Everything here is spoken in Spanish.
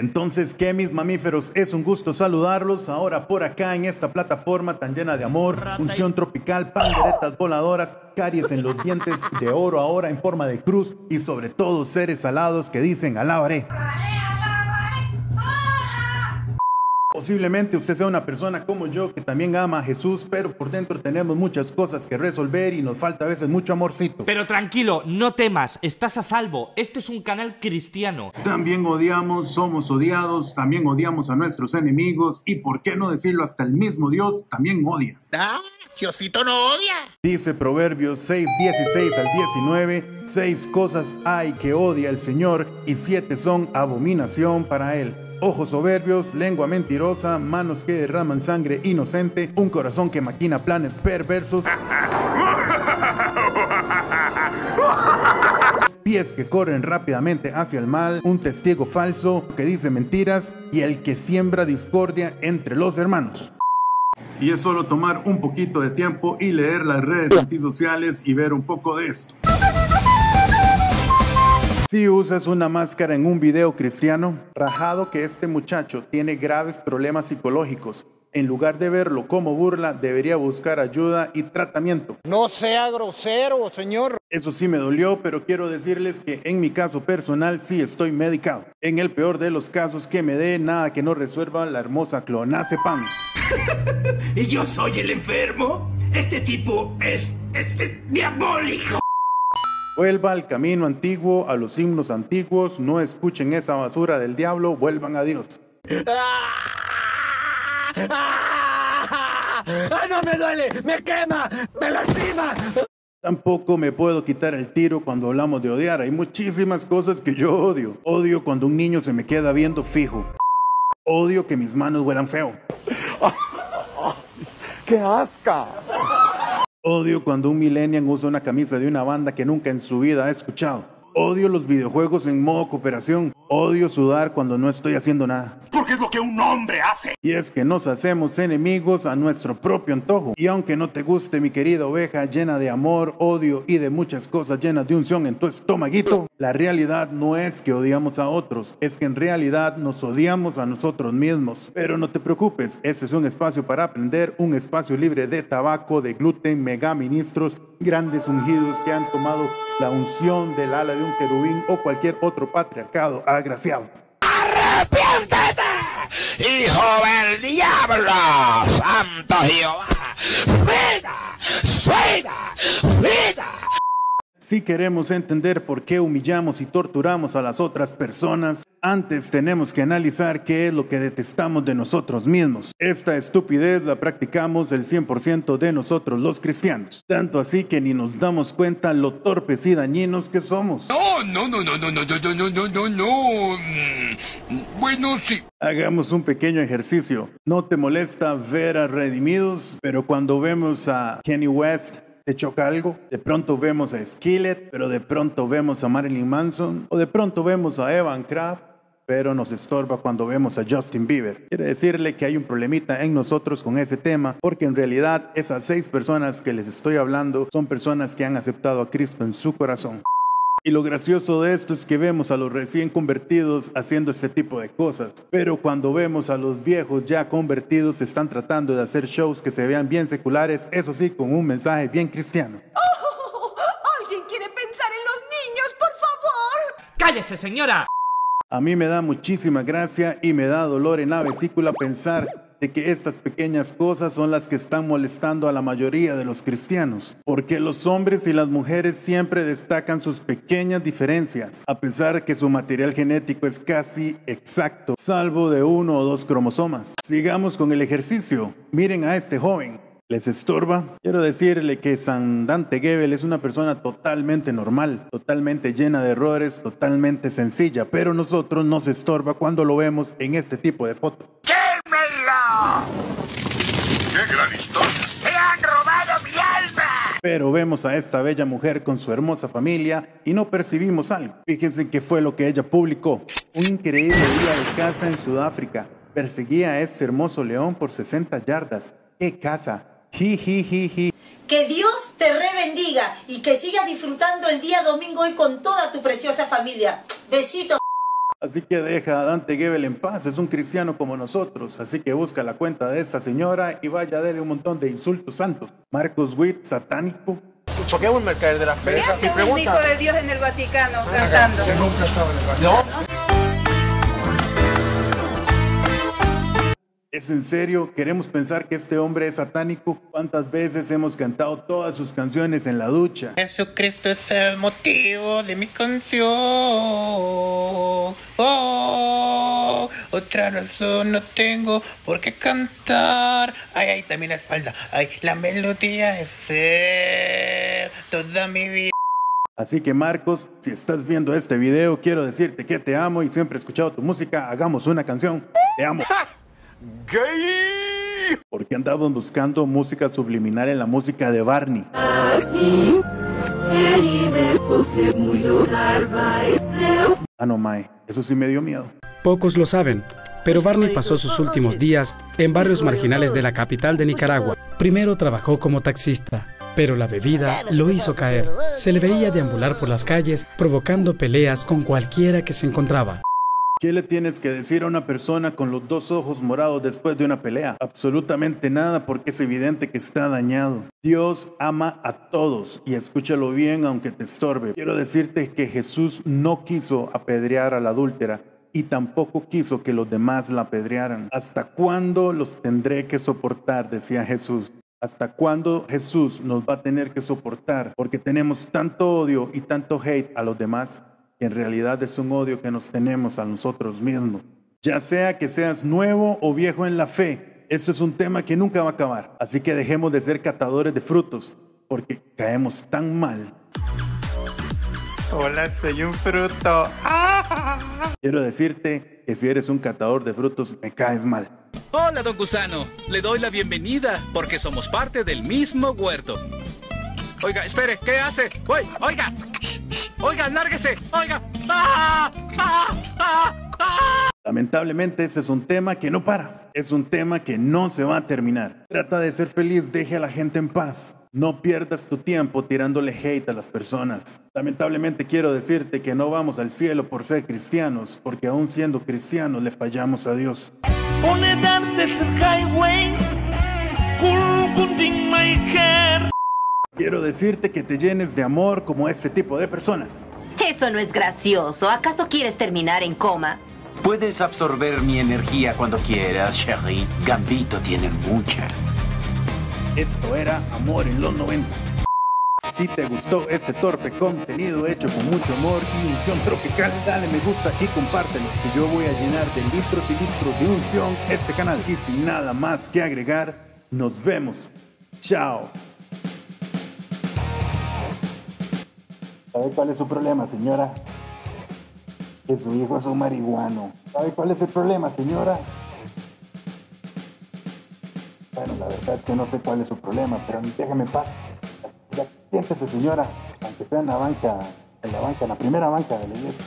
Entonces, ¿qué mis mamíferos? Es un gusto saludarlos ahora por acá en esta plataforma tan llena de amor, unción tropical, panderetas voladoras, caries en los dientes, de oro ahora en forma de cruz y sobre todo seres alados que dicen alabaré. Posiblemente usted sea una persona como yo que también ama a Jesús, pero por dentro tenemos muchas cosas que resolver y nos falta a veces mucho amorcito. Pero tranquilo, no temas, estás a salvo. Este es un canal cristiano. También odiamos, somos odiados, también odiamos a nuestros enemigos y por qué no decirlo hasta el mismo Dios también odia. Ah, Diosito no odia. Dice Proverbios 6, 16 al 19, seis cosas hay que odia el Señor y siete son abominación para él ojos soberbios, lengua mentirosa, manos que derraman sangre inocente, un corazón que maquina planes perversos, pies que corren rápidamente hacia el mal, un testigo falso que dice mentiras y el que siembra discordia entre los hermanos. Y es solo tomar un poquito de tiempo y leer las redes antisociales y ver un poco de esto. Si usas una máscara en un video cristiano, rajado que este muchacho tiene graves problemas psicológicos. En lugar de verlo como burla, debería buscar ayuda y tratamiento. No sea grosero, señor. Eso sí me dolió, pero quiero decirles que en mi caso personal sí estoy medicado. En el peor de los casos que me dé nada que no resuelva la hermosa clonazepam. ¿Y yo soy el enfermo? Este tipo es, es diabólico. Vuelva al camino antiguo, a los himnos antiguos, no escuchen esa basura del diablo, vuelvan a Dios. ¡Ah, no me duele! ¡Me quema! ¡Me lastima! Tampoco me puedo quitar el tiro cuando hablamos de odiar. Hay muchísimas cosas que yo odio. Odio cuando un niño se me queda viendo fijo. Odio que mis manos huelan feo. ¡Qué asca! Odio cuando un millennial usa una camisa de una banda que nunca en su vida ha escuchado. Odio los videojuegos en modo cooperación. Odio sudar cuando no estoy haciendo nada. Porque es lo que un hombre hace. Y es que nos hacemos enemigos a nuestro propio antojo. Y aunque no te guste mi querida oveja llena de amor, odio y de muchas cosas llenas de unción en tu estomaguito, la realidad no es que odiamos a otros, es que en realidad nos odiamos a nosotros mismos. Pero no te preocupes, este es un espacio para aprender, un espacio libre de tabaco, de gluten, mega ministros, grandes ungidos que han tomado la unción del ala de un querubín o cualquier otro patriarcado agraciado hijo del diablo, santo Jehová, fuera, fuera, fuera si queremos entender por qué humillamos y torturamos a las otras personas, antes tenemos que analizar qué es lo que detestamos de nosotros mismos. Esta estupidez la practicamos el 100% de nosotros los cristianos. Tanto así que ni nos damos cuenta lo torpes y dañinos que somos. No, no, no, no, no, no, no, no, no, no, no. Bueno, sí. Hagamos un pequeño ejercicio. No te molesta ver a Redimidos, pero cuando vemos a Kenny West, te choca algo. De pronto vemos a Skillet, pero de pronto vemos a Marilyn Manson, o de pronto vemos a Evan Kraft, pero nos estorba cuando vemos a Justin Bieber. Quiere decirle que hay un problemita en nosotros con ese tema, porque en realidad esas seis personas que les estoy hablando son personas que han aceptado a Cristo en su corazón. Y lo gracioso de esto es que vemos a los recién convertidos haciendo este tipo de cosas, pero cuando vemos a los viejos ya convertidos están tratando de hacer shows que se vean bien seculares, eso sí, con un mensaje bien cristiano. Oh, ¿Alguien quiere pensar en los niños, por favor? ¡Cállese, señora! A mí me da muchísima gracia y me da dolor en la vesícula pensar de que estas pequeñas cosas son las que están molestando a la mayoría de los cristianos, porque los hombres y las mujeres siempre destacan sus pequeñas diferencias, a pesar que su material genético es casi exacto, salvo de uno o dos cromosomas. Sigamos con el ejercicio. Miren a este joven. ¿Les estorba? Quiero decirle que San Dante Gebel es una persona totalmente normal, totalmente llena de errores, totalmente sencilla, pero nosotros nos estorba cuando lo vemos en este tipo de fotos. ¡Te han robado mi alma! Pero vemos a esta bella mujer con su hermosa familia y no percibimos algo. Fíjense qué fue lo que ella publicó. Un increíble día de caza en Sudáfrica. Perseguía a este hermoso león por 60 yardas. ¡Qué caza! Jijijiji. Que Dios te rebendiga y que sigas disfrutando el día domingo hoy con toda tu preciosa familia. Besitos. Así que deja a Dante Gebel en paz, es un cristiano como nosotros. Así que busca la cuenta de esta señora y vaya a darle un montón de insultos santos. Marcos Witt, satánico. ¿Por qué un mercader de la fe? ¿Qué hace un hijo de Dios en el Vaticano cantando? No. ¿Es en serio? ¿Queremos pensar que este hombre es satánico? ¿Cuántas veces hemos cantado todas sus canciones en la ducha? Jesucristo es el motivo de mi canción. Oh, otra razón no tengo por qué cantar. Ay, ay, también la espalda. Ay, la melodía es él, toda mi vida. Así que Marcos, si estás viendo este video, quiero decirte que te amo y siempre he escuchado tu música. Hagamos una canción. Te amo. Porque andaban buscando música subliminal en la música de Barney. Ah, no, Mae. Eso sí me dio miedo. Pocos lo saben, pero Barney pasó sus últimos días en barrios marginales de la capital de Nicaragua. Primero trabajó como taxista, pero la bebida lo hizo caer. Se le veía deambular por las calles, provocando peleas con cualquiera que se encontraba. ¿Qué le tienes que decir a una persona con los dos ojos morados después de una pelea? Absolutamente nada porque es evidente que está dañado. Dios ama a todos y escúchalo bien aunque te estorbe. Quiero decirte que Jesús no quiso apedrear a la adúltera y tampoco quiso que los demás la apedrearan. ¿Hasta cuándo los tendré que soportar? decía Jesús. ¿Hasta cuándo Jesús nos va a tener que soportar? Porque tenemos tanto odio y tanto hate a los demás que en realidad es un odio que nos tenemos a nosotros mismos. Ya sea que seas nuevo o viejo en la fe, eso es un tema que nunca va a acabar. Así que dejemos de ser catadores de frutos, porque caemos tan mal. Hola, soy un fruto. Quiero decirte que si eres un catador de frutos, me caes mal. Hola, don Gusano. Le doy la bienvenida porque somos parte del mismo huerto. Oiga, espere, ¿qué hace? Oiga, oiga, shh, oiga, lárguese, oiga. ¡Ah! ¡Ah! ¡Ah! Lamentablemente ese es un tema que no para. Es un tema que no se va a terminar. Trata de ser feliz, deje a la gente en paz. No pierdas tu tiempo tirándole hate a las personas. Lamentablemente quiero decirte que no vamos al cielo por ser cristianos, porque aún siendo cristianos le fallamos a Dios. Quiero decirte que te llenes de amor como este tipo de personas. Eso no es gracioso. ¿Acaso quieres terminar en coma? Puedes absorber mi energía cuando quieras, Sherry. Gambito tiene mucha. Esto era Amor en los noventas. Si te gustó este torpe contenido hecho con mucho amor y unción tropical, dale me gusta y compártelo, que yo voy a llenar de litros y litros de unción este canal. Y sin nada más que agregar, nos vemos. Chao. ¿Sabe cuál es su problema, señora? Que su hijo es un marihuano. ¿Sabe cuál es el problema, señora? Bueno, la verdad es que no sé cuál es su problema, pero déjeme en paz. Siéntese, señora, aunque sea en la banca, en la banca, en la primera banca de la iglesia.